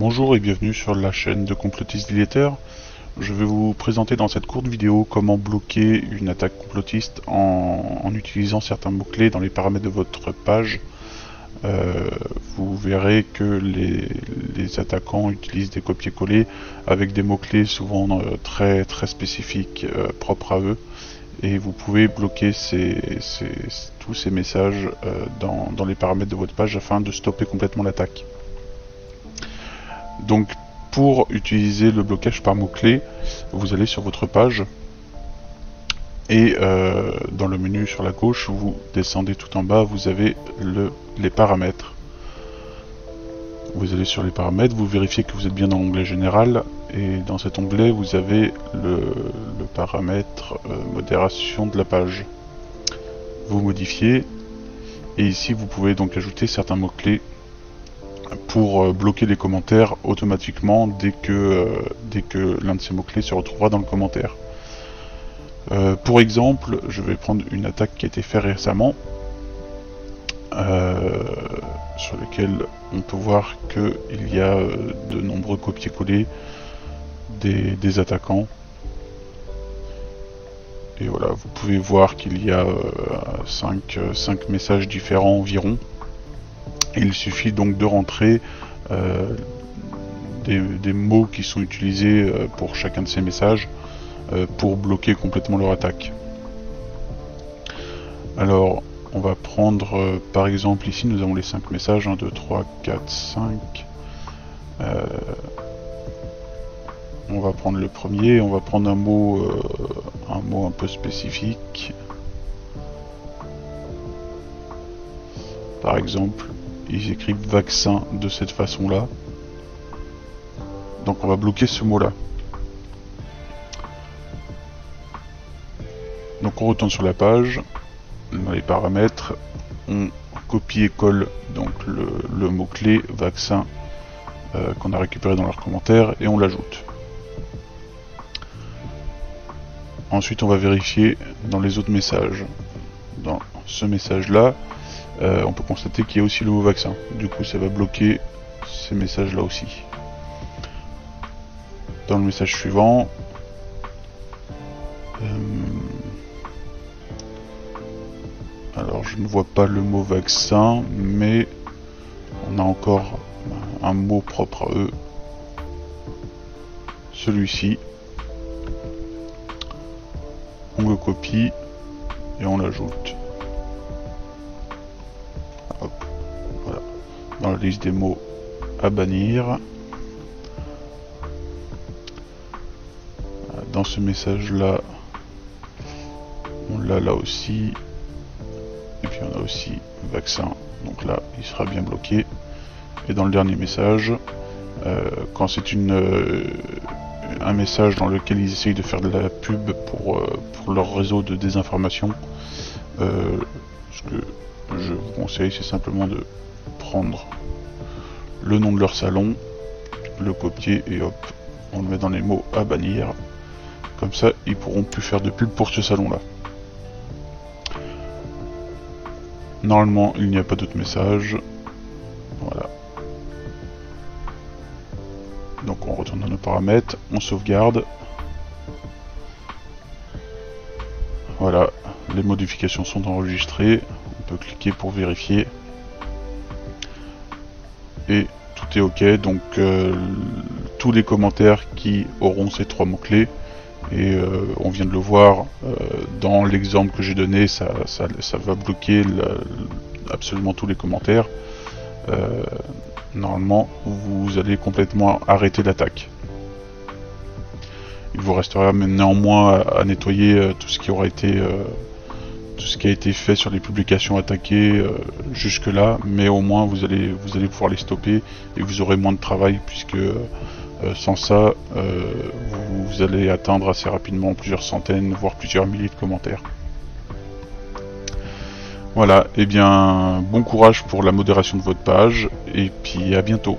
Bonjour et bienvenue sur la chaîne de Complotiste Deleter. Je vais vous présenter dans cette courte vidéo comment bloquer une attaque complotiste en, utilisant certains mots-clés dans les paramètres de votre page. Euh, vous verrez que les, attaquants utilisent des copier-coller avec des mots-clés souvent euh, très, très spécifiques euh, propres à eux et vous pouvez bloquer tous ces messages dans les paramètres de votre page afin de stopper complètement l'attaque. Donc pour utiliser le blocage par mots-clés, vous allez sur votre page et euh, dans le menu sur la gauche, vous descendez tout en bas, vous avez les paramètres. Vous allez sur les paramètres, vous vérifiez que vous êtes bien dans l'onglet général et dans cet onglet vous avez le, paramètre euh, modération de la page. Vous modifiez et ici vous pouvez donc ajouter certains mots-clés pour euh, bloquer les commentaires automatiquement dès que, euh, dès que l'un de ces mots-clés se retrouvera dans le commentaire. Euh, pour exemple, je vais prendre une attaque qui a été faite récemment, sur laquelle on peut voir qu'il y a de nombreux copier-coller des, attaquants. Et voilà, vous pouvez voir qu'il y a 5 messages différents environ il suffit donc de rentrer euh, des, mots qui sont utilisés euh, pour chacun de ces messages euh, pour bloquer complètement leur attaque. Alors, on va prendre par exemple ici, nous avons les 5 messages 1, 2, 3, 4, 5. on va prendre le premier, on va prendre un mot, un mot un peu spécifique. Par exemple, ils écrivent vaccin de cette façon-là. Donc on va bloquer ce mot-là. Donc on retourne sur la page, dans les paramètres, on copie et colle donc le, mot-clé vaccin euh, qu'on a récupéré dans leurs commentaires et on l'ajoute. Ensuite on va vérifier dans les autres messages. Dans ce message là, euh, on peut constater qu'il y a aussi le mot vaccin. Du coup, ça va bloquer ces messages-là aussi. Dans le message suivant, euh, alors je ne vois pas le mot vaccin, mais on a encore un mot propre à eux. Celui-ci. On le copie et on l'ajoute. Dans la liste des mots à bannir. Dans ce message là, on l'a là aussi. Et puis on a aussi vaccin. Donc là, il sera bien bloqué. Et dans le dernier message, euh, quand c'est une euh, un message dans lequel ils essayent de faire de la pub pour, euh, pour leur réseau de désinformation, ce que je vous conseille, c'est simplement de prendre le nom de leur salon, le copier et hop, on le met dans les mots à bannir. Comme ça, ils pourront plus faire de pub pour ce salon-là. Normalement, il n'y a pas d'autres messages. Voilà. Donc on retourne dans nos paramètres, on sauvegarde. Voilà, les modifications sont enregistrées. On peut cliquer pour vérifier tout est ok. Donc euh, tous les commentaires qui auront ces trois mots-clés, et euh, on vient de le voir euh, dans l'exemple que j'ai donné, ça, ça, va bloquer absolument tous les commentaires. normalement, vous allez complètement arrêter l'attaque. Il vous restera néanmoins à, nettoyer tout ce qui aura été tout ce qui a été fait sur les publications attaquées euh, jusque là, mais au moins vous allez vous allez pouvoir les stopper et vous aurez moins de travail puisque euh, sans ça vous, vous, allez atteindre assez rapidement plusieurs centaines voire plusieurs milliers de commentaires. Voilà, et eh bien bon courage pour la modération de votre page et puis à bientôt.